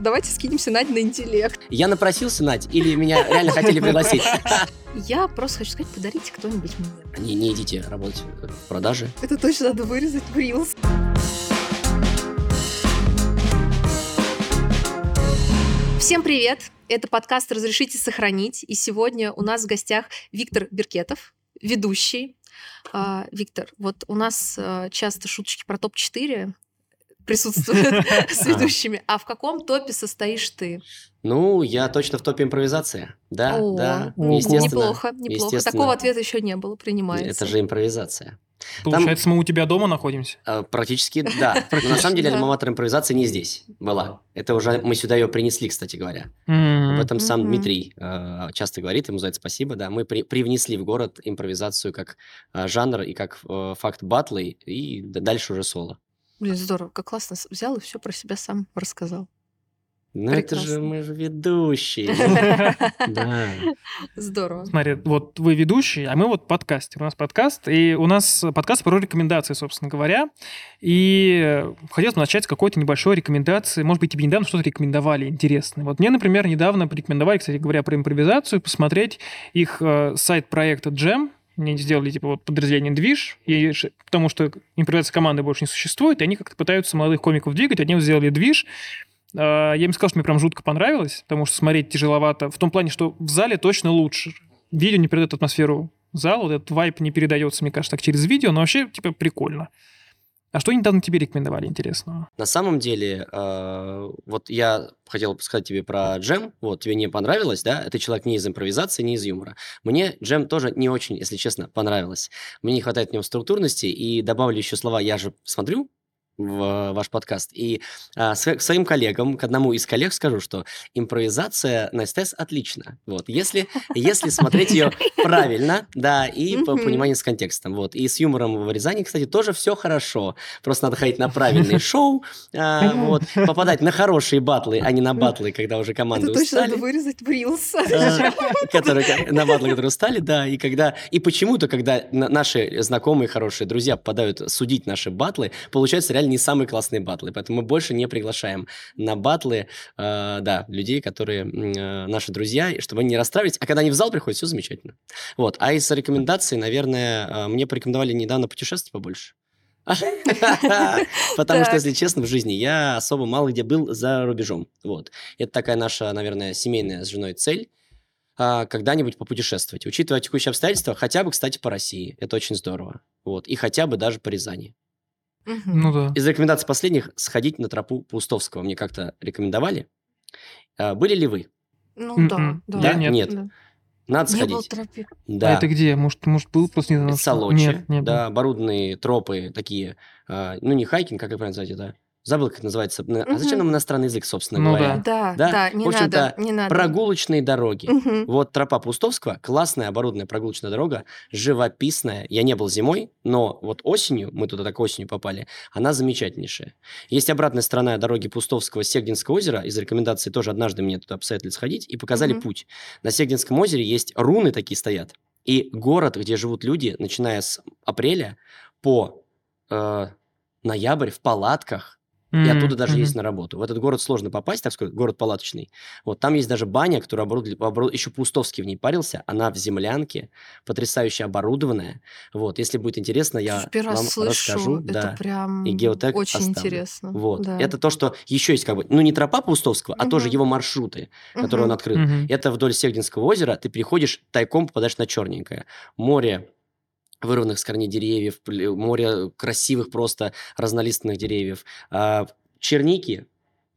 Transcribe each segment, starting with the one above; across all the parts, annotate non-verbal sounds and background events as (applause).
Давайте скинемся Надь на интеллект. Я напросился, Надь, или меня реально хотели пригласить? Я просто хочу сказать, подарите кто-нибудь мне. Не, не идите работать в продаже. Это точно надо вырезать в Reels. Всем привет! Это подкаст «Разрешите сохранить». И сегодня у нас в гостях Виктор Беркетов, ведущий. А, Виктор, вот у нас а, часто шуточки про топ-4 присутствуют (laughs) (laughs) с ведущими. А в каком топе состоишь ты? Ну, я точно в топе импровизация. Да, О, да, естественно. Неплохо, неплохо. естественно. Такого ответа еще не было, принимается. Это же импровизация. Получается, мы у тебя дома находимся? Э, Практически, да. (laughs) Но на самом деле, альма-матер импровизации не здесь была. Это уже мы сюда ее принесли, кстати говоря. Об этом сам. Дмитрий э, часто говорит, ему за это спасибо, да. Мы при- привнесли в город импровизацию как э, жанр и как э, факт батлы, и дальше уже соло. Блин, здорово, как классно взял и все про себя сам рассказал. Ну это же мы же ведущие. (laughs) Да. Здорово. Смотри, вот вы ведущий, а мы вот подкастер. У нас подкаст, и у нас подкаст про рекомендации, собственно говоря. И хотелось бы начать с какой-то небольшой рекомендации. Может быть, тебе недавно что-то рекомендовали интересное. Вот мне, например, недавно порекомендовали, кстати говоря, про импровизацию, посмотреть их э, сайт проекта Jam. Они сделали типа вот подразделение Движ, и, потому что импровизация команды больше не существует, и они как-то пытаются молодых комиков двигать. Вот сделали Движ, Э, Я им сказал, что мне прям жутко понравилось, потому что смотреть тяжеловато. В том плане, что в зале точно лучше. Видео не передает атмосферу зала, вот этот вайп не передается, мне кажется, так через видео, но вообще, типа, прикольно. А что недавно тебе рекомендовали интересного? На самом деле, э, вот я хотел сказать тебе про джем, вот, тебе не понравилось, да? Это человек не из импровизации, не из юмора. Мне джем тоже не очень, если честно, понравилось. Мне не хватает в нем структурности, и добавлю еще слова «я же смотрю», в ваш подкаст. И а, к своим коллегам, к одному из коллег скажу, что импровизация на СТС отлично. Вот. Если, если смотреть ее (laughs) правильно, да, и по пониманию с контекстом. Вот. И с юмором в Рязани, кстати, тоже все хорошо. Просто надо ходить на правильные (laughs) шоу, а, вот, попадать на хорошие батлы, а не на батлы, когда уже Это точно устали. надо вырезать в. Э, которые на батлы, которые устали, да, и когда и почему-то, когда на- наши знакомые, хорошие друзья попадают судить наши батлы, получаются реально не самые классные батлы, поэтому мы больше не приглашаем на батлы, э, да, людей, которые э, наши друзья, чтобы они не расстраивались, а когда они в зал приходят, все замечательно. Вот, а из рекомендаций, наверное, э, мне порекомендовали недавно путешествовать побольше. (laughs) Потому что, если честно, в жизни я особо мало где был за рубежом. Вот. Это такая наша, наверное, семейная с женой цель а, когда-нибудь попутешествовать. Учитывая текущие обстоятельства, хотя бы, кстати, по России. Это очень здорово. Вот. И хотя бы даже по Рязани. Ну да. Из рекомендаций последних сходить на тропу Паустовского. Мне как-то рекомендовали. А, были ли вы? Ну М-м. да, да. Я нет. нет. Да. Надо Не было сходить. тропик. Да. А это где? Может, может был просто не знаю. Солочи, Нет, нет. да, оборудованные тропы такие, а, ну не хайкинг, как это правильно назвать это? Забыл, как называется. На- А зачем нам иностранный язык, собственно Ну говоря? Да, Да, да, не в общем-то, надо, не надо. Прогулочные дороги. Мгм. Вот тропа Пустовского, классная оборудованная прогулочная дорога, живописная. Я не был зимой, но вот осенью, мы туда так осенью попали, она замечательнейшая. Есть обратная сторона дороги Пустовского Сегдинского озера. Из рекомендаций тоже однажды мне туда посоветовали сходить и показали Мгм. путь. На Сегдинском озере есть руны такие стоят. И город, где живут люди, начиная с апреля по э, ноябрь в палатках, и М, оттуда даже мгм. есть на работу. В этот город сложно попасть, так сказать, город палаточный. Вот там есть даже баня, которая оборудовали, обору- еще Пустовский в ней парился. Она в землянке, потрясающе оборудованная. Вот, если будет интересно, я Первый раз вам слышу, расскажу. это да. прям И геотег очень оставлю. интересно. Вот. Да. Это то, что еще есть как бы, ну не тропа Пустовского, а тоже его маршруты, которые он открыл. Это вдоль Сегдинского озера, ты приходишь, тайком попадаешь на черненькое. Море вырванных с корней деревьев, море красивых просто разнолиственных деревьев. А, черники,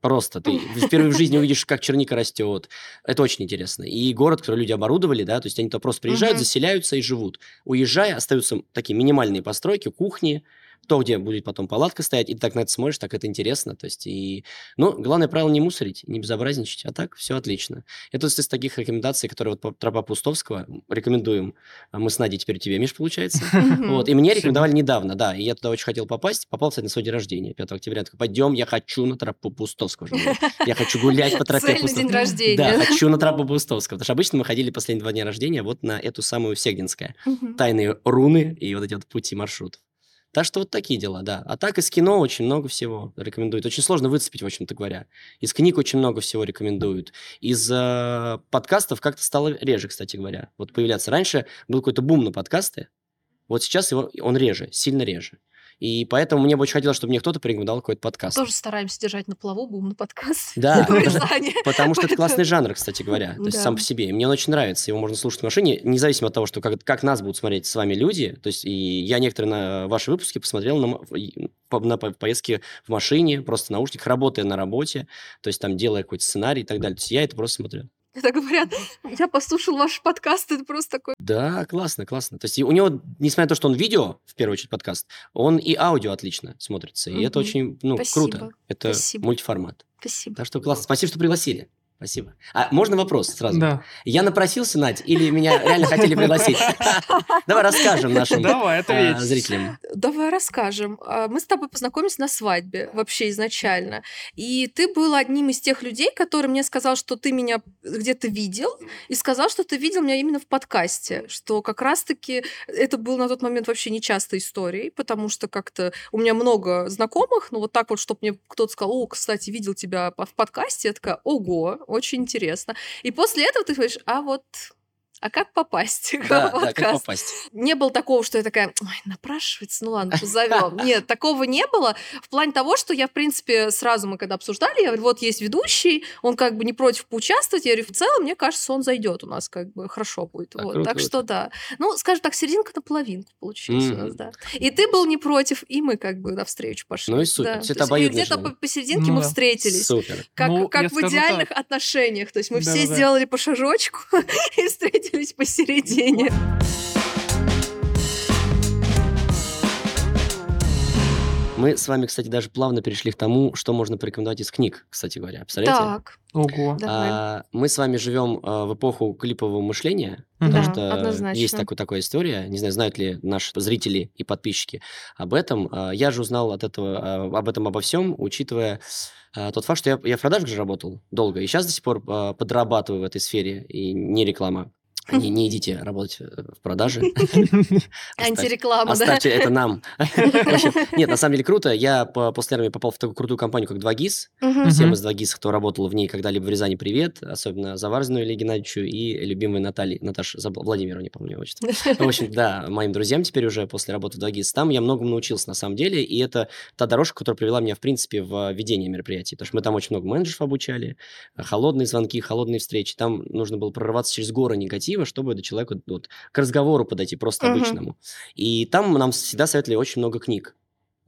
просто ты впервые в жизни (laughs) увидишь, как черника растет. Это очень интересно. И город, который люди оборудовали, да, то есть они туда просто приезжают, заселяются и живут. Уезжая, остаются такие минимальные постройки, кухни, то, где будет потом палатка стоять, и ты так на это смотришь, так это интересно. То есть, и... Ну, главное правило не мусорить, не безобразничать, а так все отлично. Это из таких рекомендаций, которые вот по- тропа Пустовского рекомендуем. А Мы с Надей теперь тебе, Миш, получается. Вот, и мне рекомендовали недавно, да, и я туда очень хотел попасть. Попал, кстати, на свой день рождения, 5 октября. Такой, пойдем, я хочу на тропу Пустовского. Я хочу гулять по тропе на день Пустовского. рождения. Да, хочу на тропу Пустовского. Потому что обычно мы ходили последние два дня рождения вот на эту самую Сегдинское. Мгм. Тайные руны и вот эти вот пути маршрутов. Так что вот такие дела, да. А так из кино очень много всего рекомендуют. Очень сложно выцепить, в общем-то говоря. Из книг очень много всего рекомендуют. Из э, подкастов как-то стало реже, кстати говоря. Вот появляться. Раньше был какой-то бум на подкасты. Вот сейчас его, он реже, сильно реже. И поэтому мне бы очень хотелось, чтобы мне кто-то порекомендовал какой-то подкаст. Тоже стараемся держать на плаву бум на подкаст. Да, (laughs) потому что это классный жанр, кстати говоря. То есть сам по себе. Мне он очень нравится. Его можно слушать в машине, независимо от того, что как, нас будут смотреть с вами люди. То есть и я некоторые на ваши выпуски посмотрел на, поездке в машине, просто наушниках, работая на работе, то есть там делая какой-то сценарий и так далее. То есть я это просто смотрю. Когда говорят, я послушал ваш подкаст, это просто такой... Да, классно, классно. То есть у него, несмотря на то, что он видео, в первую очередь, подкаст, он и аудио отлично смотрится. И это очень, ну, Спасибо, круто. Это спасибо. мультиформат. Спасибо. Так что классно. Спасибо, что пригласили. Спасибо. А можно вопрос сразу? Да. Я напросился, Надь, или меня реально хотели пригласить? (laughs) Давай расскажем нашим а, зрителям. Давай расскажем. А, Мы с тобой познакомились на свадьбе вообще изначально. И ты был одним из тех людей, который мне сказал, что ты меня где-то видел, и сказал, что ты видел меня именно в подкасте. Что как раз-таки это был на тот момент вообще нечастой историей, потому что как-то у меня много знакомых, но вот так вот, чтобы мне кто-то сказал, о, кстати, видел тебя в подкасте, я такая, ого, очень интересно. И после этого ты говоришь, а вот... А как попасть в (laughs) Да, да, как попасть. не было такого, что я такая, ой, напрашивается, ну ладно, позовем. (laughs) Нет, такого не было. В плане того, что я, в принципе, сразу мы когда обсуждали, я говорю, вот есть ведущий, он как бы не против поучаствовать. Я говорю, в целом, мне кажется, он зайдет у нас, как бы хорошо будет. А, Вот, круто, так круто. что да. Ну, скажем так, серединка на половинку получилась у Мгм. нас, да. И ты был не против, и мы как бы навстречу пошли. Ну и супер. Да. Всё это Где-то по- посерединке Ну мы да. встретились. Супер. Как, Ну, как в идеальных отношениях. То есть мы все Да-да-да. сделали по шажочку (laughs) и встретились посередине. Мы с вами, кстати, даже плавно перешли к тому, что можно порекомендовать из книг, кстати говоря. Представляете? Так, Ого. А, мы с вами живем а, в эпоху клипового мышления, Мгм. потому Да, что однозначно. есть такой, такая история. Не знаю, знают ли наши зрители и подписчики об этом. А, я же узнал от этого, а, об этом обо всем, учитывая а, тот факт, что я, я в продажах же работал долго, и сейчас до сих пор а, подрабатываю в этой сфере, и не реклама. Не, не идите работать э, в продаже. (laughs) Антиреклама, да? Оставьте это нам. (laughs) Нет, на самом деле круто. Я по- после армии попал в такую крутую компанию, как 2GIS. Мгм. Всем из 2GIS, кто работал в ней когда-либо в Рязани, привет. Особенно Заварзину Илье Геннадьевичу и любимой Наталье, Наташе забыл, Владимировне, по-моему, ее отчество. В общем, да, моим друзьям теперь уже после работы в 2GIS. Там я многому научился на самом деле, и это та дорожка, которая привела меня, в принципе, в ведение мероприятий. Потому что мы там очень много менеджеров обучали, холодные звонки, холодные встречи. Там нужно было прорываться через горы негатива, чтобы до человека вот, к разговору подойти просто Мгм. обычному. И там нам всегда советовали очень много книг.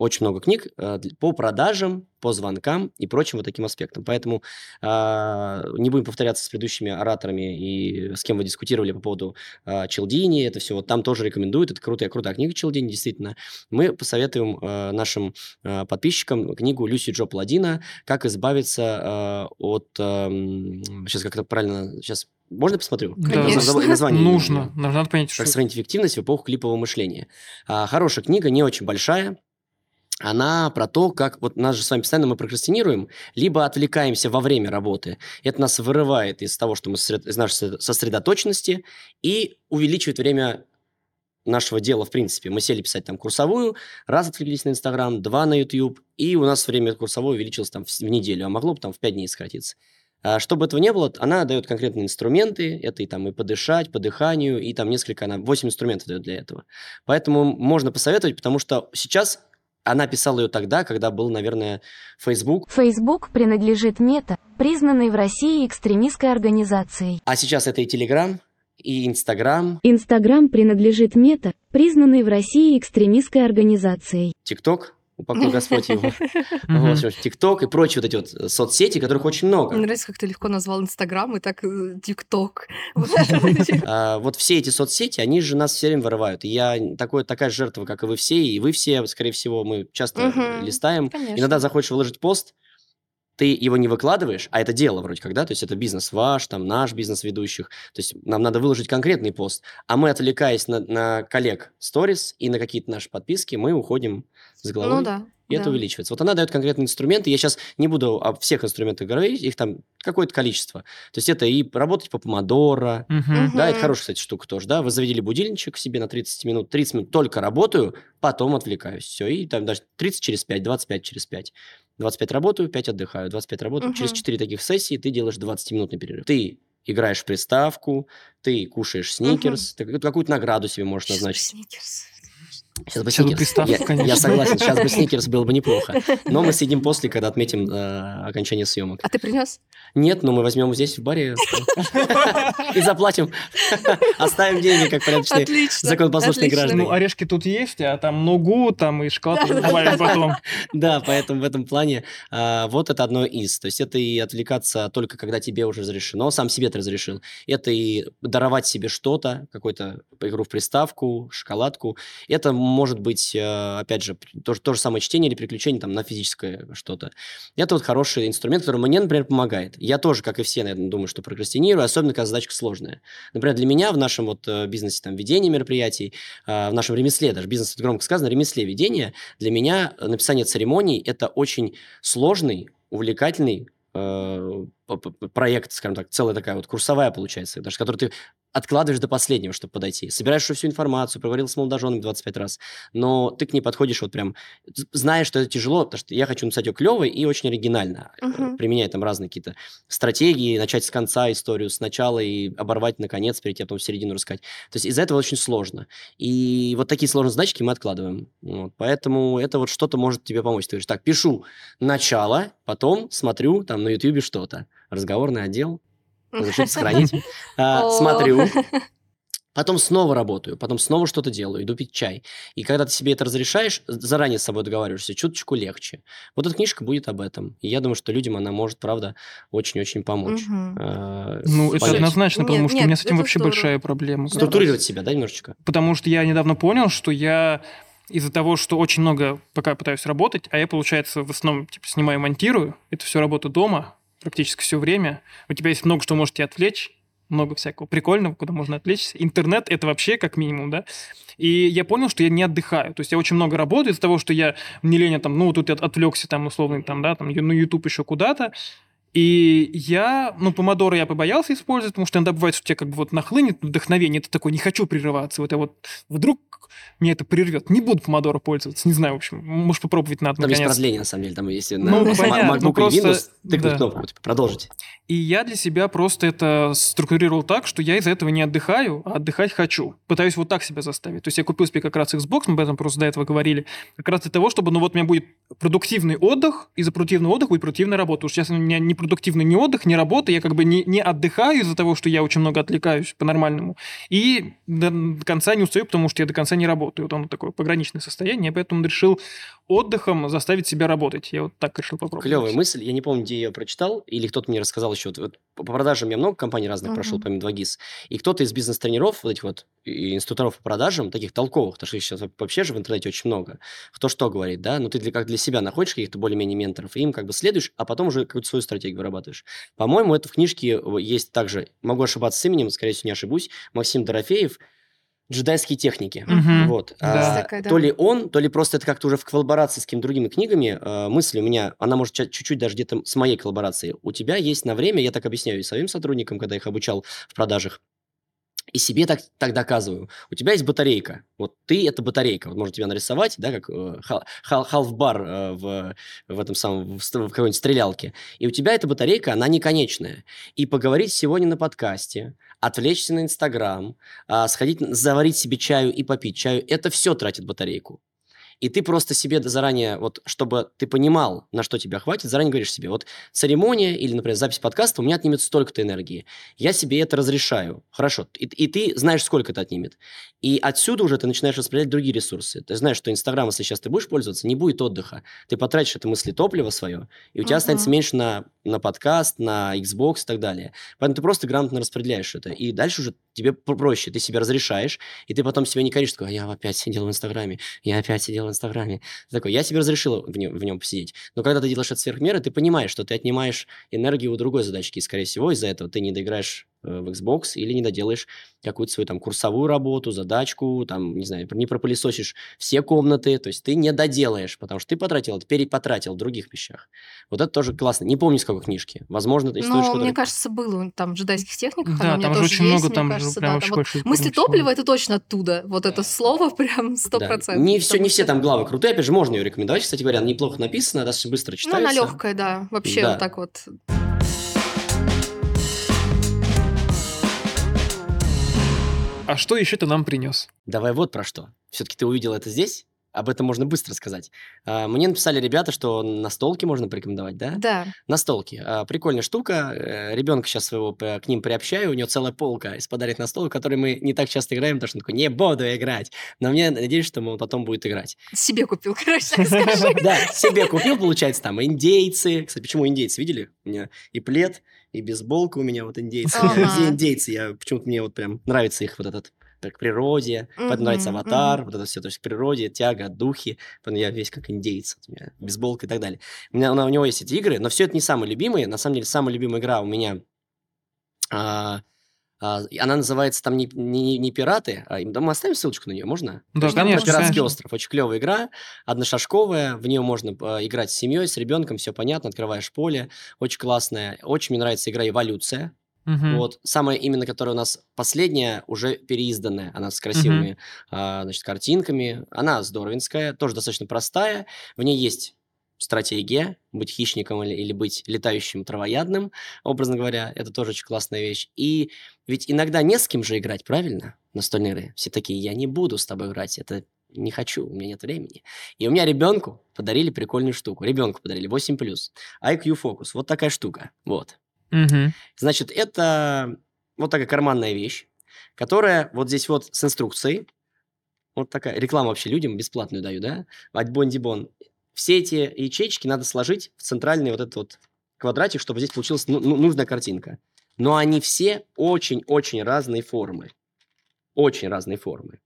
Очень много книг э, по продажам, по звонкам и прочим вот таким аспектам. Поэтому а, не будем повторяться с предыдущими ораторами и с кем вы дискутировали по поводу а, Челдини. Это все вот там тоже рекомендуют. Это крутая, крутая книга Челдини, действительно. Мы посоветуем а, нашим а, подписчикам книгу Люси Джо Пладина «Как избавиться а, от...» Сейчас как это правильно... Сейчас можно посмотрю? Конечно. Название. Нужно. Надо понять, Как что... сохранить эффективность в эпоху клипового мышления. А, хорошая книга, не очень большая. Она про то, как вот нас же с вами постоянно мы прокрастинируем, либо отвлекаемся во время работы. Это нас вырывает из того, что мы сосред- из нашей сосред- сосредоточенности и увеличивает время нашего дела в принципе. Мы сели писать там курсовую, раз отвлеклись на Инстаграм, два на YouTube, и у нас время курсовой увеличилось там в неделю, а могло бы там в пять дней сократиться. А, Чтобы этого не было, она дает конкретные инструменты, это и там и подышать, по дыханию, и там несколько, она 8 инструментов дает для этого. Поэтому можно посоветовать, потому что сейчас она писала ее тогда, когда был, наверное, Facebook, Facebook принадлежит Мета, признанной в России экстремистской организацией. а сейчас это и Telegram, и Instagram, Инстаграм принадлежит Мета, признанной в России экстремистской организацией. TikTok, упокой Господь его. (laughs) Вот, в общем, TikTok и прочие вот эти вот соцсети, которых очень много. Мне нравится, как ты легко назвал Инстаграм и так э, ТикТок. (laughs) А, вот все эти соцсети, они же нас все время вырывают. И я такой, такая же жертва, как и вы все, и вы все, скорее всего, мы часто листаем. Иногда захочешь выложить пост, ты его не выкладываешь, а это дело вроде как, да, то есть это бизнес ваш, там наш бизнес ведущих, то есть нам надо выложить конкретный пост, а мы, отвлекаясь на, на коллег сторис и на какие-то наши подписки, мы уходим с головой Ну да. и и это Да. увеличивается. Вот она дает конкретные инструменты. Я сейчас не буду о всех инструментах говорить, их там какое-то количество. То есть это и работать по помодоро, Мгм. да, это хорошая, кстати, штука тоже, да. Вы заведели будильничек себе на 30 минут, 30 минут только работаю, потом отвлекаюсь. Все, и там даже 30 через 5, 25 через 5. 25 работаю, 5 отдыхаю, 25 работаю. Через Мгм. 4 таких сессии ты делаешь 20-минутный перерыв. Ты играешь в приставку, ты кушаешь сникерс, ты какую-то награду себе можешь назначить. сникерс. Сейчас бы Сейчас бы сникерс. приставку, я, конечно. я согласен, сейчас бы сникерс было бы неплохо. (laughs) Но мы съедим после, когда отметим э, окончание съемок. А ты принес? Нет, но мы возьмем здесь в баре и заплатим. Оставим деньги, как порядочные законопослушные граждане. Ну, орешки тут есть, а там ногу, там и шоколад добавим потом. Да, поэтому в этом плане а, вот это одно из. То есть это и отвлекаться только когда тебе уже разрешено, сам себе ты разрешил. Это и даровать себе что-то, какую-то игру в приставку, шоколадку. Это может быть, э, опять же, то, то же самое чтение или приключение там, на физическое что-то. Это вот хороший инструмент, который мне, например, помогает. Я тоже, как и все, наверное, думаю, что прокрастинирую, особенно когда задачка сложная. Например, для меня в нашем вот э, бизнесе там, ведения мероприятий, э, в нашем ремесле, даже бизнес, это громко сказано, ремесле ведения, для меня написание церемоний – это очень сложный, увлекательный проект, скажем так, целая такая вот курсовая получается, даже который ты откладываешь до последнего, чтобы подойти. Собираешь всю информацию, проговорил с молодоженами 25 раз, но ты к ней подходишь вот прям, з- зная, что это тяжело, потому что я хочу написать ее клево и очень оригинально, Мгм. применяя там разные какие-то стратегии, начать с конца историю сначала и оборвать наконец, перейти, а потом в середину рассказать. То есть из-за этого очень сложно. И вот такие сложные задачки мы откладываем. Вот. Поэтому это вот что-то может тебе помочь. Ты говоришь, так, пишу начало, потом смотрю там на ютубе что-то. Разговорный отдел, (laughs) разрешите сохранить. (laughs) А. Смотрю, (laughs) потом снова работаю, потом снова что-то делаю, иду пить чай. И когда ты себе это разрешаешь, заранее с собой договариваешься, чуточку легче. Вот эта книжка будет об этом. И я думаю, что людям она может, правда, очень-очень помочь. Э, Ну, это однозначно, Нет, потому что у меня с этим вообще здорово. большая проблема. раз. Структурировать себя, да, немножечко? Потому что я недавно понял, что я из-за того, что очень много пока пытаюсь работать, а я, получается, в основном типа, снимаю и монтирую, это все работа дома, практически все время. У тебя есть много что может тебя отвлечь, много всякого прикольного, куда можно отвлечься. Интернет — это вообще как минимум, да. И я понял, что я не отдыхаю. То есть я очень много работаю из-за того, что я не леня там, ну, тут я отвлекся там, условно, там, да, там, на YouTube еще куда-то. И я, ну, помодоро я побоялся использовать, потому что иногда бывает, что тебе как бы вот нахлынет вдохновение, ты такой, не хочу прерываться, вот я вот вдруг меня это прервет, не буду помодоро пользоваться, не знаю, в общем, может попробовать надо Там есть наконец. продление, на самом деле. Там если Ну, на понятно, MacBook ну, просто- Windows тыкнуть да. кнопку, типа, продолжить. И я для себя просто это структурировал так, что я из-за этого не отдыхаю, а отдыхать хочу. Пытаюсь вот так себя заставить. То есть я купил себе как раз Xbox, мы об этом просто до этого говорили, как раз для того, чтобы, ну вот у меня будет продуктивный отдых, и за продуктивный отдых будет продуктивная работа. Что сейчас у меня не продуктивный ни отдых, ни работа, я как бы не, не отдыхаю из-за того, что я очень много отвлекаюсь по-нормальному, и до конца не устаю, потому что я до конца не работаю. Вот оно такое пограничное состояние, я поэтому решил отдыхом заставить себя работать. Я вот так решил попробовать. Клевая мысль. Я не помню, где я ее прочитал, или кто-то мне рассказал еще. Вот, вот по продажам я много компаний разных Мгм. прошел, помимо 2GIS. И кто-то из бизнес-тренеров, вот этих вот инструкторов по продажам, таких толковых, потому что их сейчас вообще же в интернете очень много, кто что говорит, да, ну ты для, как для себя находишь каких-то более-менее менторов, и им как бы следуешь, а потом уже какую-то свою стратегию вырабатываешь. По-моему, это в книжке э, есть также, могу ошибаться с именем, скорее всего, не ошибусь, Максим Дорофеев, «Джедайские техники». Мгм. Вот. Да. А, такая, да. То ли он, то ли просто это как-то уже в коллаборации с какими-то другими книгами. э, мысль у меня, она может чуть-чуть даже где-то с моей коллаборацией. У тебя есть на время, я так объясняю и своим сотрудникам, когда их обучал в продажах, и себе так, так доказываю. У тебя есть батарейка. Вот ты – это батарейка. Вот можно тебя нарисовать, да, как э, халфбар э, в, в этом самом, в, в какой-нибудь стрелялке. И у тебя эта батарейка, она не конечная. И поговорить сегодня на подкасте, отвлечься на Инстаграм, а, сходить, заварить себе чаю и попить чаю – это все тратит батарейку. И ты просто себе заранее, вот, чтобы ты понимал, на что тебя хватит, заранее говоришь себе, вот церемония или, например, запись подкаста у меня отнимет столько-то энергии. Я себе это разрешаю. Хорошо. И, и ты знаешь, сколько это отнимет. И отсюда уже ты начинаешь распределять другие ресурсы. Ты знаешь, что Инстаграм, если сейчас ты будешь пользоваться, не будет отдыха. Ты потратишь это мысли топливо свое, и у тебя останется меньше на, на подкаст, на Xbox и так далее. Поэтому ты просто грамотно распределяешь это. И дальше уже тебе про- проще. Ты себе разрешаешь, и ты потом себя не коришь, такой, «А я опять сидел в Инстаграме, я опять сидел в Инстаграме. Такой, я себе разрешил в нем, в нем посидеть. Но когда ты делаешь это сверх меры, ты понимаешь, что ты отнимаешь энергию у другой задачки, и, скорее всего, из-за этого ты не доиграешь в Xbox или не доделаешь какую-то свою там курсовую работу, задачку, там, не знаю, не пропылесосишь все комнаты, то есть ты не доделаешь, потому что ты потратил, это перепотратил в других вещах. Вот это тоже классно. Не помню, с какой книжки. Возможно, это из Но что- мне кажется, было там в джедайских техниках. Да, оно у меня там же тоже очень есть, много, мне там же кажется, прям да, вообще там вот Мысли топлива это точно оттуда. Вот это слово (laughs) прям сто Да. процентов. Не все, не все там главы крутые. Опять же, можно ее рекомендовать. Кстати говоря, она неплохо написана, достаточно быстро Ну, читается. она легкая, да. Вообще Да. вот так вот. А что еще ты нам принес? Давай вот про что. Все-таки ты увидел это здесь? Об этом можно быстро сказать. А, Мне написали ребята, что настолки можно порекомендовать, да? Да. Настолки. А, Прикольная штука. Э, Ребенка сейчас своего к ним приобщаю. У него целая полка из подарок настолок, которые мы не так часто играем, потому что он такой, не буду играть. Но мне надеюсь, что он потом будет играть. Себе купил, (laughs) короче, так скажи. (laughs) Да, себе купил, получается, там индейцы. Кстати, почему индейцы? Видели? У меня и плед, и бейсболка у меня вот индейцы. Везде индейцы. Я почему-то мне вот прям нравится их вот этот к природе, поэтому нравится Мгм, аватар, мгм. вот это все, то есть к природе, тяга, духи, поэтому я весь как индейец, у меня бейсболка и так далее. У, меня, у него есть эти игры, но все это не самые любимые, на самом деле самая любимая игра у меня, а, она называется там не, не, не «Пираты», а, мы оставим ссылочку на нее, можно? Да, Там конечно, «Пиратский конечно. остров», очень клевая игра, одношажковая, в нее можно а, играть с семьей, с ребенком, все понятно, открываешь поле, очень классная, очень мне нравится игра «Эволюция», Мгм. вот, самая именно, которая у нас последняя, уже переизданная. Она с красивыми, а, значит, картинками. Она здоровенская, тоже достаточно простая. В ней есть стратегия, быть хищником или, или быть летающим травоядным, образно говоря. Это тоже очень классная вещь. И ведь иногда не с кем же играть, правильно? Настольные игры. Все такие, я не буду с тобой играть, это не хочу, у меня нет времени. И у меня ребенку подарили прикольную штуку. Ребенку подарили 8+. IQ Focus. Вот такая штука. Вот. Мгм. Значит, это вот такая карманная вещь, которая вот здесь вот с инструкцией. Вот такая реклама вообще людям бесплатную даю, да? От Бондибон. Все эти ячейки надо сложить в центральный вот этот вот квадратик, чтобы здесь получилась ну- ну- нужная картинка. Но они все очень-очень разные формы. Очень разные формы.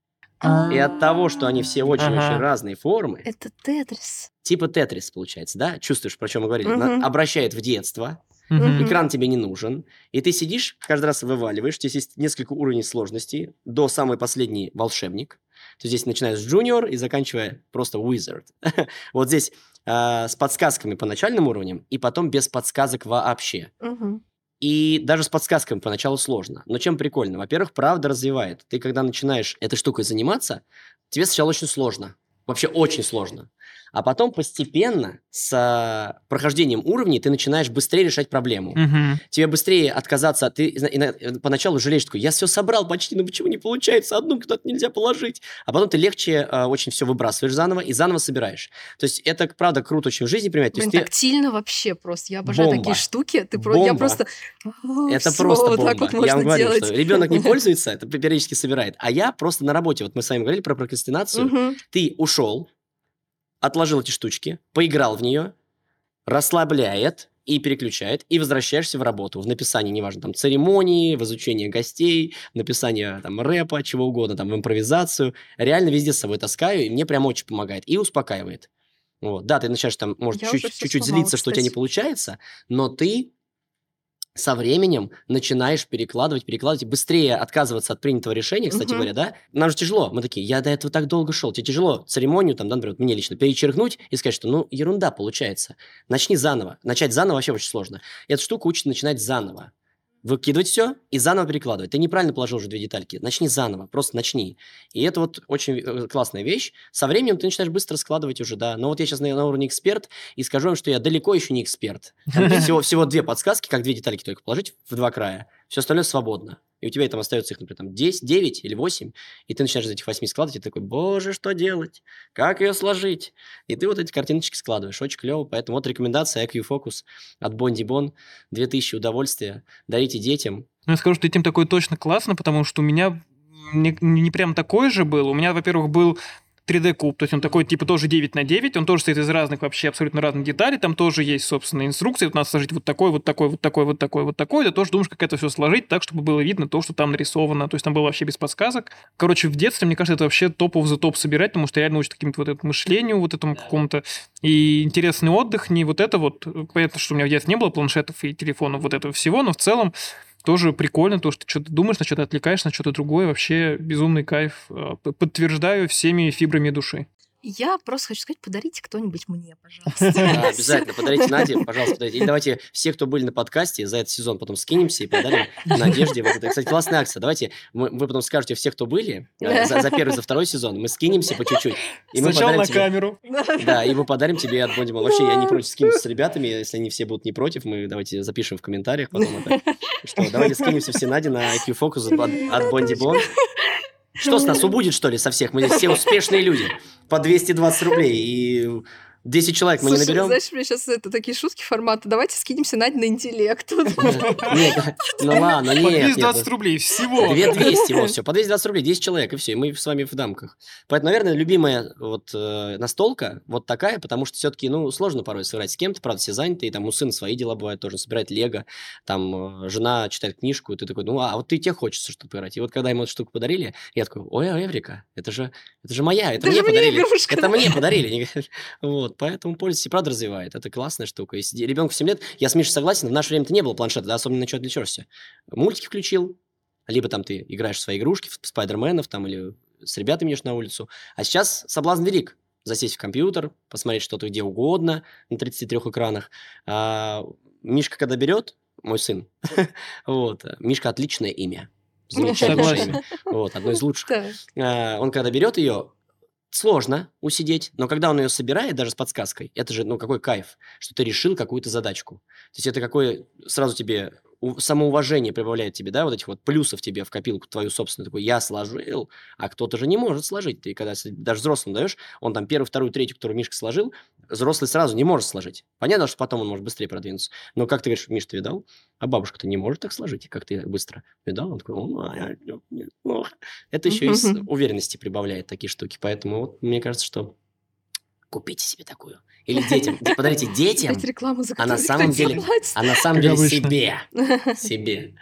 И от того, что они все очень-очень Ага. разные формы, Это Тетрис. типа Тетрис получается, да? Чувствуешь, про чем мы говорили? Обращает в детство. Экран тебе не нужен, и ты сидишь, каждый раз вываливаешь, здесь есть несколько уровней сложности, до самый последний волшебник. То есть здесь начиная с junior и заканчивая просто wizard. (laughs) Вот здесь а, с подсказками по начальным уровням, и потом без подсказок вообще. Мгм. И даже с подсказками поначалу сложно. Но чем прикольно? Во-первых, правда развивает. Ты, когда начинаешь этой штукой заниматься, тебе сначала очень сложно. Вообще очень сложно. А потом постепенно с а, прохождением уровней ты начинаешь быстрее решать проблему Мгм. тебе быстрее отказаться, ты э, поначалу жалеешь, такой, я все собрал почти, но почему не получается, одну куда-то нельзя положить, а потом ты легче э, очень все выбрасываешь заново и заново собираешь. То есть это, правда, круто очень в жизни применять. Блин, ты- тактильно вообще просто. Я обожаю Бомба. такие штуки. Ты про... Я Бомба. просто... это Всё, просто вот бомба. так вот я можно вам говорю, делать. что ребенок не (laughs) пользуется, это периодически собирает, а я просто на работе, вот мы с вами говорили про прокрастинацию, Мгм. ты ушел, отложил эти штучки, поиграл в нее, расслабляет и переключает, и возвращаешься в работу, в написании, неважно, там, церемонии, в изучении гостей, в написании, там, рэпа, чего угодно, там, в импровизацию. Реально везде с собой таскаю, и мне прям очень помогает и успокаивает. Вот. Да, ты начинаешь там, может, Я чуть- чуть-чуть сломала, злиться, что у тебя не кстати. получается, но ты со временем начинаешь перекладывать, перекладывать, и быстрее отказываться от принятого решения, кстати Мгм. говоря, да? Нам же тяжело. Мы такие, я до этого так долго шел. Тебе тяжело церемонию, там, да, например, мне лично, перечеркнуть и сказать, что, ну, ерунда получается. Начни заново. Начать заново вообще очень сложно. Эта штука учит начинать заново. Выкидывать все и заново перекладывать. Ты неправильно положил уже две детальки. Начни заново, просто начни. И это вот очень э, классная вещь. Со временем ты начинаешь быстро складывать уже, да. Но вот я сейчас на, на уровне эксперт и скажу вам, что я далеко еще не эксперт. (laughs) Всего, всего две подсказки, как две детальки только положить в два края. Все остальное свободно. И у тебя там остается их, например, там 10, 9 или 8, и ты начинаешь из этих 8 складывать, и ты такой, боже, что делать? Как ее сложить? И ты вот эти картиночки складываешь. Очень клево. Поэтому вот рекомендация IQ Focus от Бонди Бон. 2000 удовольствия. Дарите детям. Ну, я скажу, что этим такой точно классно, потому что у меня не, не прям такой же был. У меня, во-первых, был 3D-куб, то есть он такой, типа, тоже 9 на 9, он тоже состоит из разных, вообще абсолютно разных деталей, там тоже есть, собственно, инструкции, вот надо сложить вот такой, вот такой, вот такой, вот такой, вот такой, ты тоже думаешь, как это все сложить так, чтобы было видно то, что там нарисовано, то есть там было вообще без подсказок. Короче, в детстве, мне кажется, это вообще топов за топ собирать, потому что реально учит каким-то вот этому мышлению, вот этому какому-то, и интересный отдых, не вот это вот, понятно, что у меня в детстве не было планшетов и телефонов, вот этого всего, но в целом тоже прикольно, то, что что-то думаешь, на что-то отвлекаешься, на что-то другое. Вообще безумный кайф. П- Подтверждаю всеми фибрами души. Я просто хочу сказать, подарите кто-нибудь мне, (laughs) пожалуйста. Да, обязательно подарите Наде, пожалуйста, подарите. Или давайте все, кто были на подкасте за этот сезон, потом скинемся и подарим Надежде. Вот это, кстати, классная акция. Давайте мы- вы потом скажете все, кто были э, за, за первый, за второй сезон, мы скинемся по чуть-чуть. И мы Сначала подарим на тебе- камеру. Да, и мы подарим тебе от Бондимон. Вообще, я не против скинуться с ребятами, если они все будут не против, мы давайте запишем в комментариях потом это. Что, давайте скинемся все Наде на IQ Focus от, от Бонди Бон. Что с нас (laughs) убудет, что ли, со всех? Мы все успешные люди. По 220 рублей. И 10 человек мы не Слушай, наберем. знаешь, у меня сейчас это такие шутки формата. Давайте скинемся Надь на интеллект. (laughs) Нет, ну ладно, По нет, нет. 220 рублей всего. 2200, вот, (laughs) все, по 220 рублей, 10 человек, и все, и мы с вами в дамках. Поэтому, наверное, любимая вот э, настолка вот такая, потому что все-таки, ну, сложно порой сыграть с кем-то, правда, все заняты, и там у сына свои дела бывают тоже, собирает лего, там э, жена читает книжку, и ты такой, ну, а вот ты тебе хочется что-то поиграть. И вот когда ему эту штуку подарили, я такой, ой, Эврика, это же, это же моя, это, мне мне подарили. это мне подарили. Вот, поэтому пользуйтесь, правда развивает. Это классная штука. Если ребенку 7 лет, я с Мишей согласен, в наше время-то не было планшета, да, особенно на что отвлечешься. Мультики включил, либо там ты играешь в свои игрушки, в спайдерменов там, или с ребятами идешь на улицу. А сейчас соблазн велик. Засесть в компьютер, посмотреть что-то где угодно на 33 экранах. А, Мишка, когда берет, мой сын, (laughs) вот, Мишка отличное имя. (laughs) Замечательное имя. Вот, одно из лучших. А, он когда берет ее, сложно усидеть, но когда он ее собирает, даже с подсказкой, это же, ну, какой кайф, что ты решил какую-то задачку. То есть это какое сразу тебе самоуважение прибавляет тебе, да, вот этих вот плюсов тебе в копилку твою собственную, такой, я сложил, а кто-то же не может сложить. Ты когда даже взрослым даешь, он там первую, вторую, третью, которую Мишка сложил, взрослый сразу не может сложить. Понятно, что потом он может быстрее продвинуться. Но как ты говоришь, Миш, ты видал? А бабушка-то не может так сложить, как ты быстро. Видал? Он такой. Это еще из уверенности прибавляет такие штуки. Поэтому вот мне кажется, что купите себе такую. Или детям. Де- Подарите (laughs) детям, за а на самом деле- а на самом деле себе. (laughs) Себе.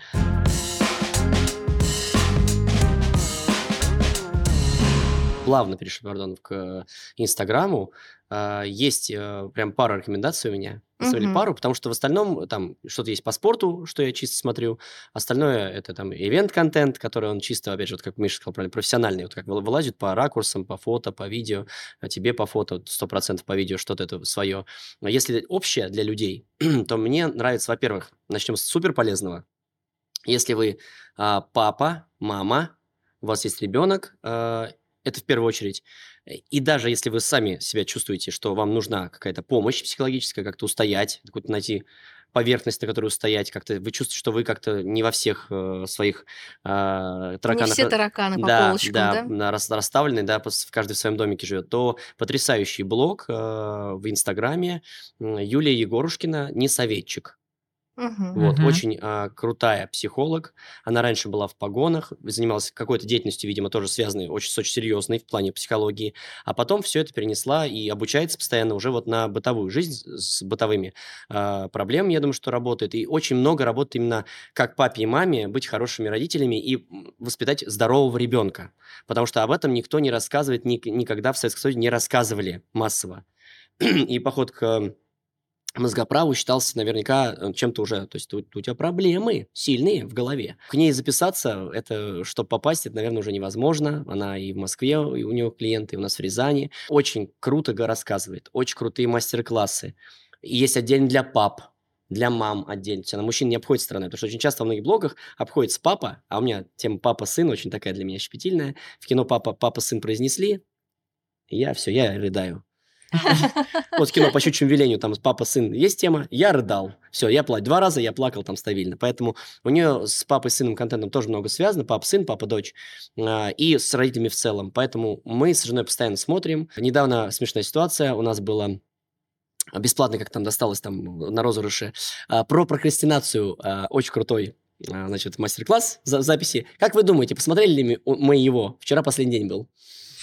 Плавно перешли, пардон, к Инстаграму. А, Есть э, прям пара рекомендаций у меня. На самом деле Мгм. пару, потому что в остальном там что-то есть по спорту, что я чисто смотрю. Остальное это там ивент-контент, который он чисто, опять же, вот как Миша сказал правильно, профессиональный. Вот как выл- вылазит по ракурсам, по фото, по видео, а тебе по фото, 100% по видео, что-то это свое. Но если общее для людей, (clears throat) то мне нравится, во-первых, начнем с супер полезного. Если вы а, папа, мама, у вас есть ребенок, а, это в первую очередь. И даже если вы сами себя чувствуете, что вам нужна какая-то помощь психологическая, как-то устоять, какую-то найти поверхность, на которой устоять, как-то вы чувствуете, что вы как-то не во всех э, своих э, Не тараканах все ра- тараканы по да, полочкам, да, да? рас- расставлены, да, в каждый в своем домике живет, то потрясающий блог э, в Инстаграме Юлия Егорушкина «Не советчик». Мгм. Вот, Мгм. очень а, крутая психолог. Она раньше была в погонах, занималась какой-то деятельностью, видимо, тоже связанной очень, с очень серьезной в плане психологии. А потом все это перенесла и обучается постоянно уже вот на бытовую жизнь с бытовыми а, проблемами, я думаю, что работает. И очень много работает именно как папе и маме быть хорошими родителями и воспитать здорового ребенка. Потому что об этом никто не рассказывает, ник- никогда в Советском Союзе не рассказывали массово. (clears throat) И поход к мозгоправу считался наверняка э, чем-то уже, то есть у, у тебя проблемы сильные в голове. К ней записаться, это, чтобы попасть, это, наверное, уже невозможно. Она и в Москве, и у нее клиенты, и у нас в Рязани. Очень круто рассказывает, очень крутые мастер-классы. Есть отдельно для пап, для мам отдельно. Она мужчин не обходит стороной, потому что очень часто во многих блогах обходится папа, а у меня тема папа-сын очень такая для меня щепетильная. В кино папа, папа-сын произнесли, я все, я рыдаю. (laughs) Вот кино по щучьему велению, там папа, сын, есть тема, я рыдал. Все, я плачу. Два раза я плакал там стабильно. Поэтому у нее с папой, сыном контентом тоже много связано. Папа, сын, папа, дочь. а, И с родителями в целом. Поэтому мы с женой постоянно смотрим. Недавно смешная ситуация. У нас была бесплатно, как там досталось там на розыгрыше, а, про прокрастинацию а, очень крутой значит, мастер-класс за записи. Как вы думаете, посмотрели ли мы его? Вчера последний день был.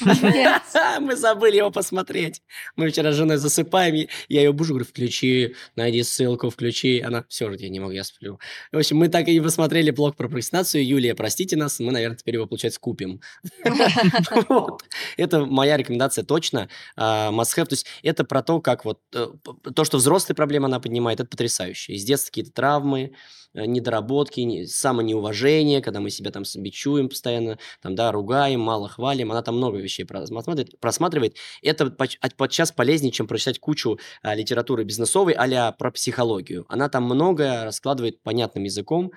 (laughs) Мы забыли его посмотреть. Мы вчера с женой засыпаем, я ее бужу, говорю, включи, найди ссылку, включи. Она, все же, я не могу, я сплю. В общем, мы так и не посмотрели блог про прокрастинацию. Юлия, простите нас, мы, наверное, теперь его, получается, купим. (laughs) Это моя рекомендация точно. А, Must. То есть это про то, как вот... э, То, что взрослые проблемы она поднимает, это потрясающе. Из детства какие-то травмы, недоработки, не- самонеуважение, когда мы себя там бичуем постоянно, там, да, ругаем, мало хвалим, она там много вещей просматривает. просматривает. Это от- подчас полезнее, чем прочитать кучу а, литературы бизнесовой а про психологию. Она там многое раскладывает понятным языком,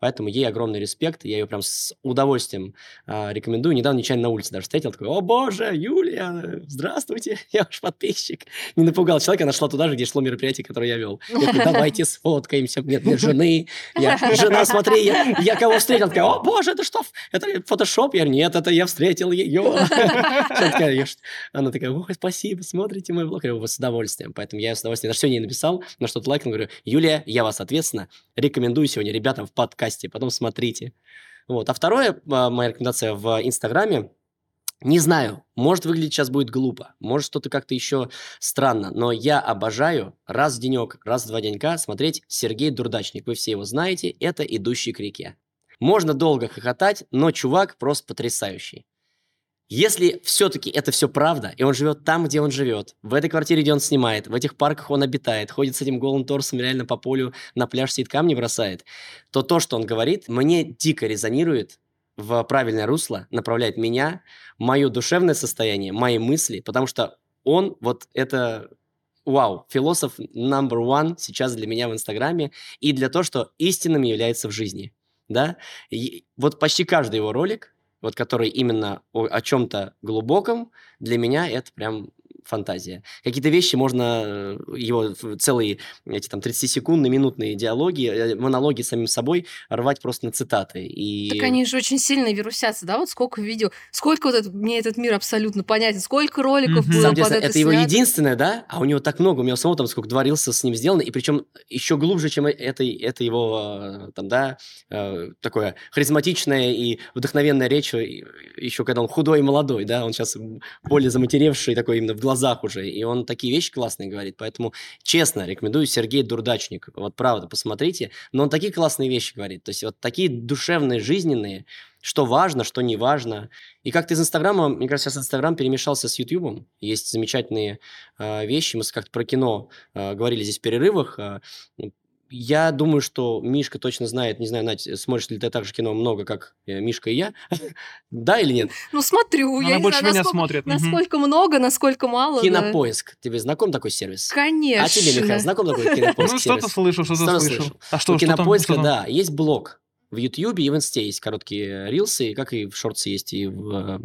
Поэтому ей огромный респект, я ее прям с удовольствием а, рекомендую. Недавно нечаянно на улице даже встретил, такой, о боже, Юлия, здравствуйте, (laughs) я ваш подписчик. Не напугал человека, она шла туда же, где шло мероприятие, которое я вел. Я такой, давайте сфоткаемся, нет, нет жены. Я, жена, смотри, я, я кого встретил, такая, о боже, это что, это фотошоп? Я нет, это я встретил ее. (laughs) Она такая, ой, спасибо, смотрите мой блог. Я говорю, «Вот с удовольствием. Поэтому я с удовольствием, даже сегодня ей написал, на что-то лайкнул, говорю, Юлия, я вас ответственно рекомендую сегодня ребятам в подкасте, потом смотрите. Вот. А второе, а, моя рекомендация в Инстаграме, не знаю, может выглядеть сейчас будет глупо, может что-то как-то еще странно, но я обожаю раз в денек, раз в два денька смотреть Сергей Дурдачник. Вы все его знаете, это «Идущий к реке». Можно долго хохотать, но чувак просто потрясающий. Если все-таки это все правда, и он живет там, где он живет, в этой квартире, где он снимает, в этих парках он обитает, ходит с этим голым торсом реально по полю, на пляж сидит, камни бросает, то то, что он говорит, мне дико резонирует в правильное русло, направляет меня, мое душевное состояние, мои мысли, потому что он вот это вау, философ number one сейчас для меня в Инстаграме и для того, что истинным является в жизни, да. И вот почти каждый его ролик, вот который именно о, о чем-то глубоком, для меня это прям фантазия. Какие-то вещи можно, э, его целые эти там 30-секундные, минутные диалоги, э, монологи самим собой рвать просто на цитаты. И... Так они же очень сильно вирусятся, да? Вот сколько видео, сколько вот этот, мне этот мир абсолютно понятен, сколько роликов Мгм. было под это, это его снято. единственное, да? А у него так много. У меня самого там сколько два рилса с ним сделано, и причем еще глубже, чем это, это его э, там, да, э, такое харизматичная и вдохновенная речь, и- еще когда он худой и молодой, да, он сейчас более заматеревший такой именно в глазах уже, и он такие вещи классные говорит, поэтому честно рекомендую Сергей Дурдачник, вот правда, посмотрите, но он такие классные вещи говорит, то есть вот такие душевные, жизненные, что важно, что не важно. И как-то из Инстаграма, мне кажется, сейчас Инстаграм перемешался с Ютубом. Есть замечательные э, вещи. Мы как-то про кино э, говорили здесь в перерывах. Э, я думаю, что Мишка точно знает, не знаю, Надь, смотришь ли ты также кино много, как э, Мишка и я? (laughs) Да или нет? Ну, смотрю, я Она не больше знаю, меня насколько, смотрит. насколько много, насколько мало. да. Кинопоиск. Тебе знаком такой сервис? Конечно. А тебе, Михаил, знаком такой (laughs) кинопоиск Ну, что-то слышал, что-то слышал. слышал. А что, У? Кинопоиска, да, есть блог в Ютьюбе и в Инсте есть короткие рилсы, как и в Шортсе есть, и в э,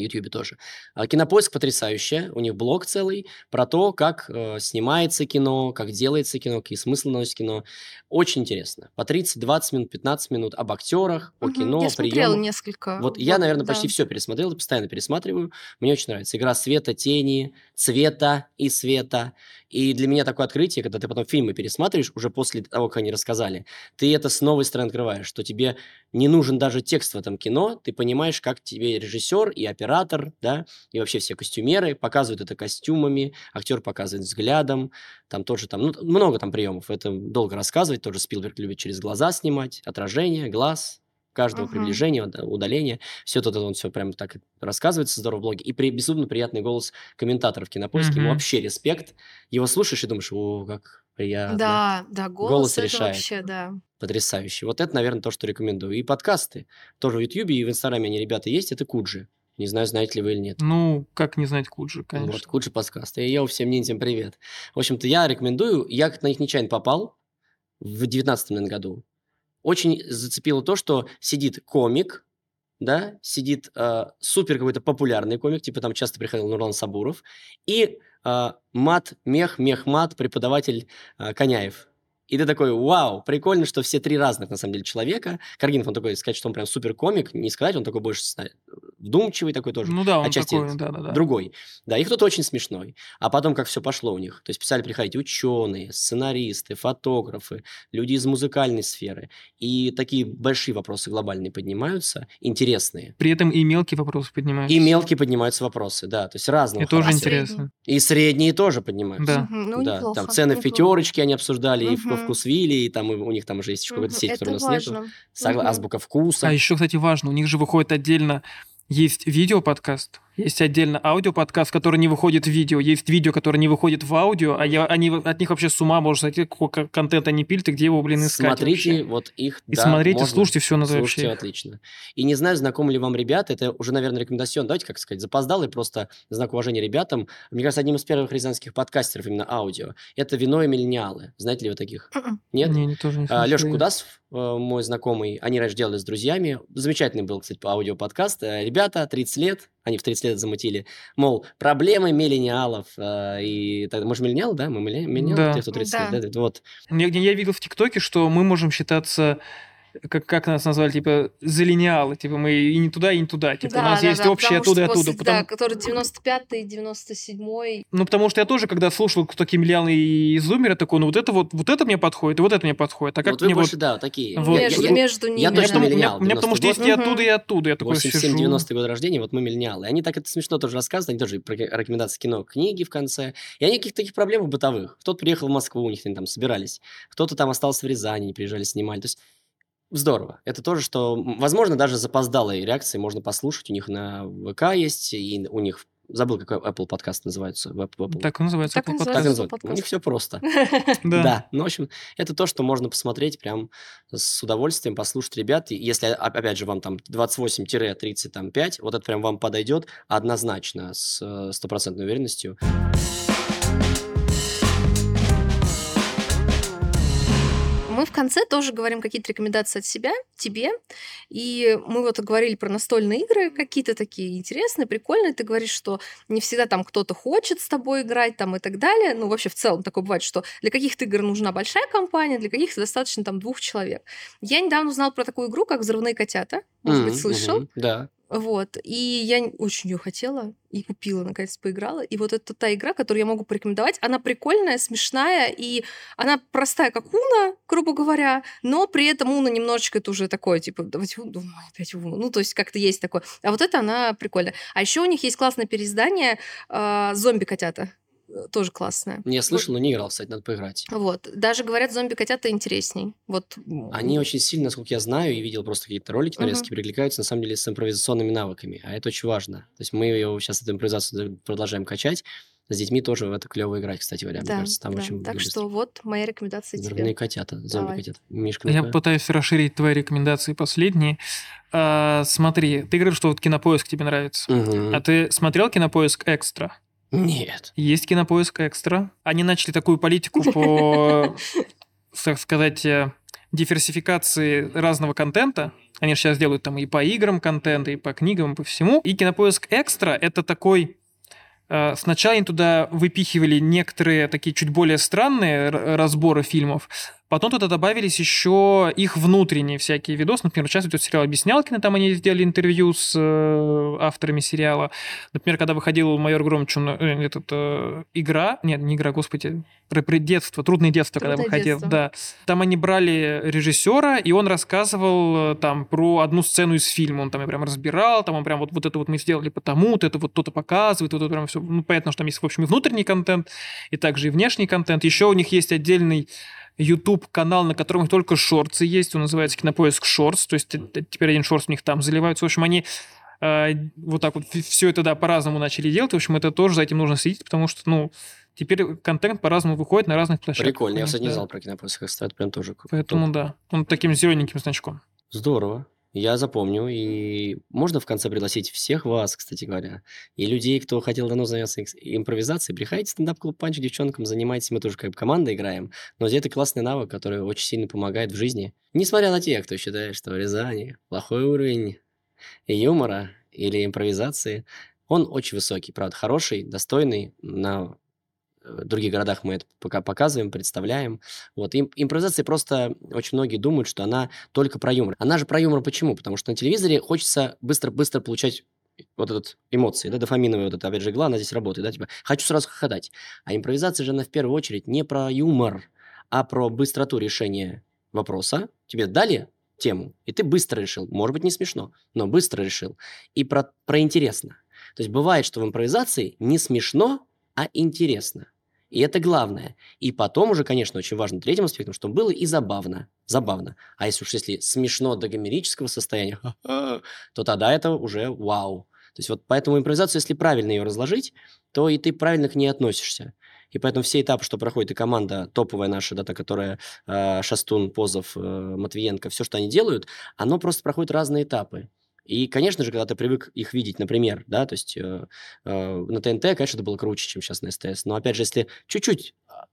Ютьюбе тоже. А Кинопоиск потрясающий, у них блог целый про то, как э, снимается кино, как делается кино, какие смыслы носит кино. Очень интересно. По 30, 20 минут, 15 минут об актерах, о кино, Я о приемах. несколько. Вот я, наверное, да. почти все пересмотрел, постоянно пересматриваю. Мне очень нравится. Игра света, тени, цвета и света. И для меня такое открытие, когда ты потом фильмы пересматриваешь, уже после того, как они рассказали, ты это с новой стороны открываешь, что тебе не нужен даже текст в этом кино, ты понимаешь, как тебе режиссер и оператор, да, и вообще все костюмеры показывают это костюмами, актер показывает взглядом, там тоже там, ну, много там приемов, это долго рассказывать, тоже Спилберг любит через глаза снимать, отражение, глаз, каждого Мгм. приближения, уд- удаления, все это он все прям так рассказывается здорово в блоге, и при, безумно приятный голос комментаторов кинопоиска, ему Мгм. вообще респект, его слушаешь и думаешь, о, как приятно, Да, да, голос, Голос это решает. вообще, да. потрясающе. Вот это, наверное, то, что рекомендую. И подкасты, тоже в Ютьюбе и в Инстаграме они, ребята, есть, это Куджи. Не знаю, знаете ли вы или нет. Ну, как не знать Куджи, Вот, конечно. Куджи подкаст. И я всем ниндзям привет. В общем-то, я рекомендую. Я на них нечаянно попал в 19 наверное, году. Очень зацепило то, что сидит комик, да, сидит э, супер какой-то популярный комик, типа там часто приходил Нурлан Сабуров, и э, мат, мех, мех, мат, преподаватель э, Коняев. И ты такой, вау, прикольно, что все три разных, на самом деле, человека. Каргинов, он такой, сказать, что он прям супер комик, не сказать, он такой больше вдумчивый такой тоже Ну да, он отчасти такой, да-да-да. другой. Да, и кто-то очень смешной. А потом, как все пошло у них. То есть стали приходить ученые, сценаристы, фотографы, люди из музыкальной сферы. И такие большие вопросы глобальные поднимаются, интересные. При этом и мелкие вопросы поднимаются. И мелкие поднимаются вопросы, да. То есть разного Это тоже интересно. И средние тоже поднимаются. Да. Ну, да, неплохо, там цены в неплохо. пятерочке они обсуждали, и в. Вкусвилли, и там и у них там уже есть еще какая-то Мгм, сеть, которой у нас нету. важно. Согла-. Азбука вкуса. А еще, кстати, важно, у них же выходит отдельно есть видео-подкаст, Есть отдельно аудиоподкаст, который не выходит в видео. Есть видео, которое не выходит в аудио, а я, они, от них вообще с ума можно сойти, какой контент они пилят, и где его, блин, искать Смотрите вообще. вот их, И да, смотрите, можно. слушайте, все надо Слушайте, вообще. отлично. И не знаю, знакомы ли вам ребята, это уже, наверное, рекомендацион, давайте, как сказать, запоздалый просто знак уважения ребятам. Мне кажется, одним из первых рязанских подкастеров именно аудио. Это «Вино и миллениалы». Знаете ли вы таких? Мгм. Нет? Не, не, тоже не А, Леша. Кудасов, э, мой знакомый, они раньше делали с друзьями. Замечательный был, кстати, аудиоподкаст. Э, Ребята, 30 лет, они в 30 лет замутили. Мол, проблемы миллениалов. э, И так- мы же миллениалы, да? Мы миллениалы, Да. те, кто 30 Да. лет. да? Вот. Я, я видел в ТикТоке, что мы можем считаться как, как нас назвали, типа, залиниалы, типа, мы и не туда, и не туда, типа, у Да, нас да, есть да, общее оттуда и оттуда. после- Потому- Да, который 95-й, 97-й. Ну, потому что я тоже, когда слушал, кто такие миллианы и зумеры, такой, ну, вот это вот, вот это мне подходит, и вот это мне подходит. А как вот вы мне больше, вот... да, такие. Вот. Я- между, я- между ними. я У меня точно потому- у меня- миллениал, у меня потому что есть и 92. оттуда, и оттуда. Я такой сижу. 87-90 год рождения, вот мы миллениалы. И они так это смешно тоже рассказывают, они тоже про рекомендации кино, книги в конце. И они каких-то таких проблем бытовых. Кто-то приехал в Москву, у них они там собирались. Кто-то там остался в Рязани, не приезжали, снимали. То есть здорово. Это тоже, что, возможно, даже запоздалые реакции можно послушать. У них на ВК есть, и у них... Забыл, какой Apple подкаст называется. Apple. Так и называется. Так Apple называется. Так Podcast. называется. У подкаст. них все просто. (laughs) Да. Да. Ну, в общем, это то, что можно посмотреть прям с удовольствием, послушать ребят. И если, а- опять же, вам там 28-35, вот это прям вам подойдет однозначно, с э, стопроцентной уверенностью. Мы в конце тоже говорим какие-то рекомендации от себя, тебе. И мы вот говорили про настольные игры, какие-то такие интересные, прикольные. Ты говоришь, что не всегда там кто-то хочет с тобой играть там и так далее. Ну, вообще в целом такое бывает, что для каких-то игр нужна большая компания, для каких-то достаточно там двух человек. Я недавно узнала про такую игру, как «Взрывные котята». Может быть, слышал? Да. Вот. И я очень ее хотела и купила, наконец поиграла. И вот это та игра, которую я могу порекомендовать. Она прикольная, смешная, и она простая, как Уна, грубо говоря, но при этом Уна немножечко это уже такое, типа, давайте Уну, опять Уну. Ну, то есть как-то есть такое. А вот это она прикольная. А еще у них есть классное переиздание а, «Зомби-котята». Э, Тоже классное. Я слышал, но не играл, кстати, надо поиграть. Вот. Даже говорят, зомби-котята интересней. Вот. Они очень сильно, насколько я знаю, и видел просто какие-то ролики нарезки, перекликаются, на самом деле, с импровизационными навыками. А это очень важно. То есть мы ее сейчас, эту импровизацию продолжаем качать. С детьми тоже в это клево играть, кстати говоря. Да, Мне кажется, там да. очень Так быстро. что вот моя рекомендация Взрывные тебе. котята, Давай. зомби-котята. Мишка, Я пытаюсь расширить твои рекомендации последние. А, смотри, ты говорил, что вот кинопоиск тебе нравится. Мгм. А ты смотрел кинопоиск экстра? Нет. Есть кинопоиск экстра. Они начали такую политику по, (laughs) так сказать, э, диверсификации разного контента. Они сейчас делают там и по играм контент, и по книгам, и по всему. И кинопоиск экстра это такой э, Сначала они туда выпихивали некоторые такие чуть более странные разборы фильмов, потом туда добавились еще их внутренние всякие видосы. Например, сейчас идет сериал «Объяснялкины», там они сделали интервью с э, авторами сериала. Например, когда выходил «Майор Громчун», э, этот, э, игра, нет, не игра, господи, про, про детство, «Трудное детство», когда «Трудное выходил, детство». да. Там они брали режиссера, и он рассказывал э, там про одну сцену из фильма. Он там прям разбирал, там он прям вот, вот это вот мы сделали потому, вот это вот кто-то показывает, вот это прям все. Ну, понятно, что там есть, в общем, и внутренний контент, и также и внешний контент. Еще у них есть отдельный YouTube канал, на котором только шорты есть, он называется Кинопоиск Шортс, то есть теперь один шорт у них там заливаются. В общем, они э, вот так вот все это, да, по-разному начали делать. В общем, это тоже за этим нужно следить, потому что, ну, теперь контент по-разному выходит на разных площадках. Прикольно. Я, кстати, не знал про кинопоиск. Это прям тоже. Поэтому, да, он таким зелененьким значком. Здорово. Я запомню. И можно в конце пригласить всех вас, кстати говоря, и людей, кто хотел давно заняться импровизацией. Приходите в стендап-клуб «Панч» девчонкам, занимайтесь. Мы тоже как команда играем. Но это классный навык, который очень сильно помогает в жизни. Несмотря на тех, кто считает, что в Рязани плохой уровень юмора или импровизации, он очень высокий, правда, хороший, достойный. На э, других городах мы это пока показываем, представляем. Вот. Им- импровизация просто очень многие думают, что она только про юмор. Она же про юмор почему? Потому что на телевизоре хочется быстро-быстро получать вот этот эмоции, да, дофаминовая вот эта, опять же, игла, она здесь работает, да, типа, хочу сразу хохотать. А импровизация же, она в первую очередь не про юмор, а про быстроту решения вопроса. Тебе дали тему, и ты быстро решил. Может быть, не смешно, но быстро решил. И про, про интересно. То есть бывает, что в импровизации не смешно, а интересно. И это главное. И потом уже, конечно, очень важно третьим аспектом, чтобы было и забавно. Забавно. А если уж если смешно до гомерического состояния, (laughs) то тогда это уже вау. То есть вот поэтому импровизацию, если правильно ее разложить, то и ты правильно к ней относишься. И поэтому все этапы, что проходит и команда топовая наша, да, та, которая э, Шастун, Позов, э, Матвиенко, все, что они делают, оно просто проходит разные этапы. И, конечно же, когда ты привык их видеть, например, да, то есть э, э, на ТНТ, конечно, это было круче, чем сейчас на СТС. Но, опять же, если чуть-чуть а,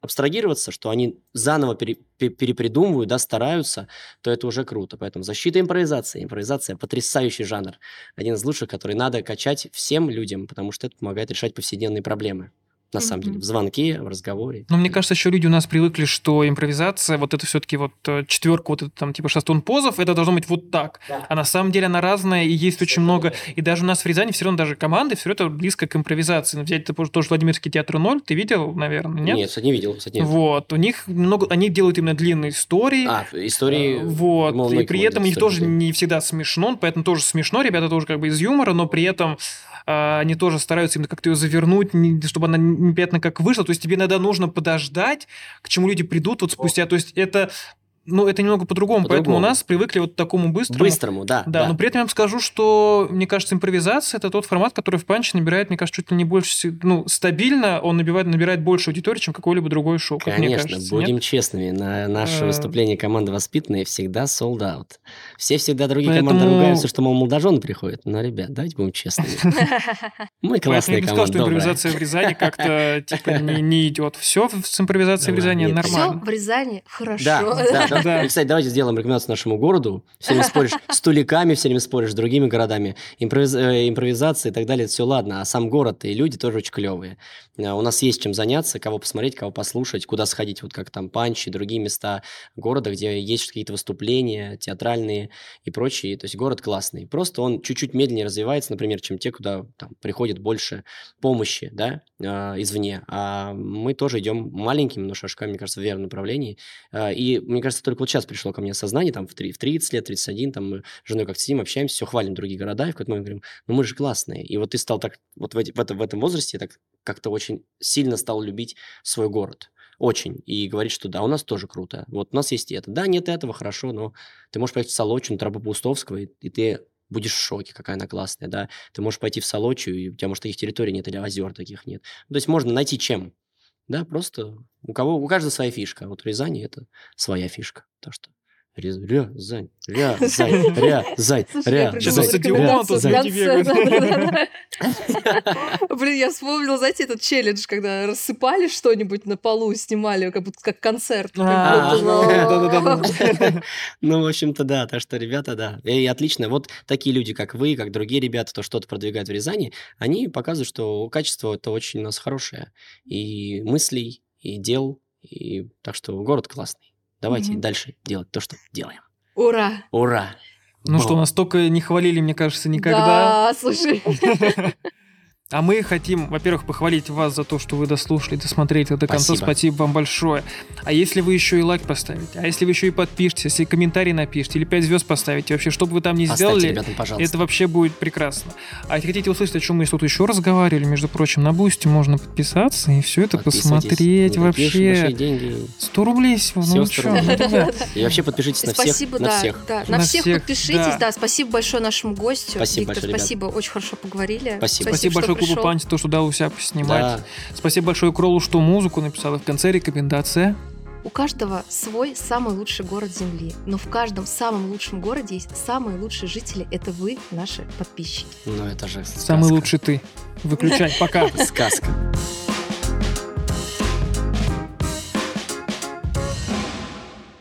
абстрагироваться, что они заново пере, перепридумывают, да, стараются, то это уже круто. Поэтому защита импровизации. Импровизация – потрясающий жанр. Один из лучших, который надо качать всем людям, потому что это помогает решать повседневные проблемы на самом деле, в звонке, в разговоре. Но мне кажется, еще люди у нас привыкли, что импровизация, вот это все-таки вот э, четверка, вот это там типа шастун позов, это должно быть вот так. Да. А на самом деле она разная, и есть очень много. И даже у нас в Рязани все равно даже команды, все это близко к импровизации. Взять это тоже Владимирский театр ноль, ты видел, наверное, нет? Нет, не видел, кстати, нет. Вот, у них много, они делают именно длинные истории. А, истории. Вот, и при этом у них тоже не всегда смешно, поэтому тоже смешно, ребята тоже как бы из юмора, но при этом они тоже стараются именно как-то ее завернуть, чтобы она непонятно как вышла. То есть тебе иногда нужно подождать, к чему люди придут вот спустя. То есть это ну, это немного по-другому, по поэтому у нас привыкли вот к такому быстрому. Быстрому, да, да. Да, но при этом я вам скажу, что, мне кажется, импровизация – это тот формат, который в панче набирает, мне кажется, чуть ли не больше, ну, стабильно он набирает, набирает больше аудитории, чем какое-либо другое шоу, как Конечно, мне кажется. будем нет? честными, на наше а... выступление команды «Воспитанные» всегда sold out. Все всегда другие поэтому... команды ругаются, что, мол, молодожены приходят. Но, ребят, давайте будем честными. (laughs) Мы классные команды, Я бы сказал, что импровизация в Рязани как-то, типа, не идет. Все с импровизацией в Рязани нормально. Все в Рязани хорошо. Да, да, да. Кстати, давайте сделаем рекомендацию нашему городу. Все время споришь (laughs) с туликами, все время споришь с другими городами. Импровиз... Э, импровизация и так далее, все ладно. А сам город и люди тоже очень клевые. Э, у нас есть чем заняться, кого посмотреть, кого послушать, куда сходить, вот как там Панчи, другие места города, где есть какие-то выступления театральные и прочие. То есть город классный. Просто он чуть-чуть медленнее развивается, например, чем те, куда там приходит больше помощи, да, э, извне. А мы тоже идем маленькими, но шажками, мне кажется, в верном направлении. И мне кажется, только вот сейчас пришло ко мне осознание, там, в, 3, в 30 лет, 31, там, мы с женой как-то сидим, общаемся, все, хвалим другие города, и в какой-то момент говорим, ну, мы же классные. И вот ты стал так, вот в, эти, в, это, в этом возрасте, так как-то очень сильно стал любить свой город. Очень. И говорит, что да, у нас тоже круто. Вот у нас есть это. Да, нет этого, хорошо, но ты можешь поехать в Солочу, на Паустовского, и, и ты будешь в шоке, какая она классная, да. Ты можешь пойти в Солочу, и у тебя, может, таких территорий нет, или озер таких нет. Ну, то есть можно найти чем. Да, просто у кого, у каждого своя фишка. Вот в Рязани это своя фишка. То, что Рязань, Рязань, (laughs) Рязань, Рязань. Сейчас стадион тут (laughs) Блин, я вспомнила, знаете, этот челлендж, когда рассыпали что-нибудь на полу, снимали, как будто как концерт. А, ну, в общем-то, да, так что, ребята, да. И отлично. Вот такие люди, как вы, как другие ребята, то что-то продвигают в Рязани, они показывают, что качество это очень у нас хорошее. И мыслей, и дел, и так что город классный. Давайте угу. дальше делать то, что делаем. Ура! Ура! Ну Бо. что, настолько не хвалили, мне кажется, никогда. Да, слушай. (laughs) А мы хотим, во-первых, похвалить вас за то, что вы дослушали, досмотрели это до конца. Спасибо. Спасибо вам большое. А если вы еще и лайк поставите, а если вы еще и подпишетесь, если комментарий напишите или 5 звезд поставите, вообще, что бы вы там ни Оставьте, сделали, ребята, это вообще будет прекрасно. А если хотите услышать, о чем мы тут еще разговаривали, между прочим, на Бусти можно подписаться и все это посмотреть вообще. деньги. 100 рублей всего, ну что, ну, (laughs) И вообще подпишитесь на всех, на всех. На всех подпишитесь, да. Спасибо большое нашему гостю. Спасибо большое, Спасибо, очень хорошо поговорили. Спасибо. Спасибо большое клубу Панч, то, что дал у себя поснимать. Да. Спасибо большое Кролу, что музыку написал. И в конце рекомендация. У каждого свой самый лучший город Земли, но в каждом самом лучшем городе есть самые лучшие жители. Это вы, наши подписчики. Ну это же сказка. Самый лучший ты. Выключай, пока. (laughs) Сказка.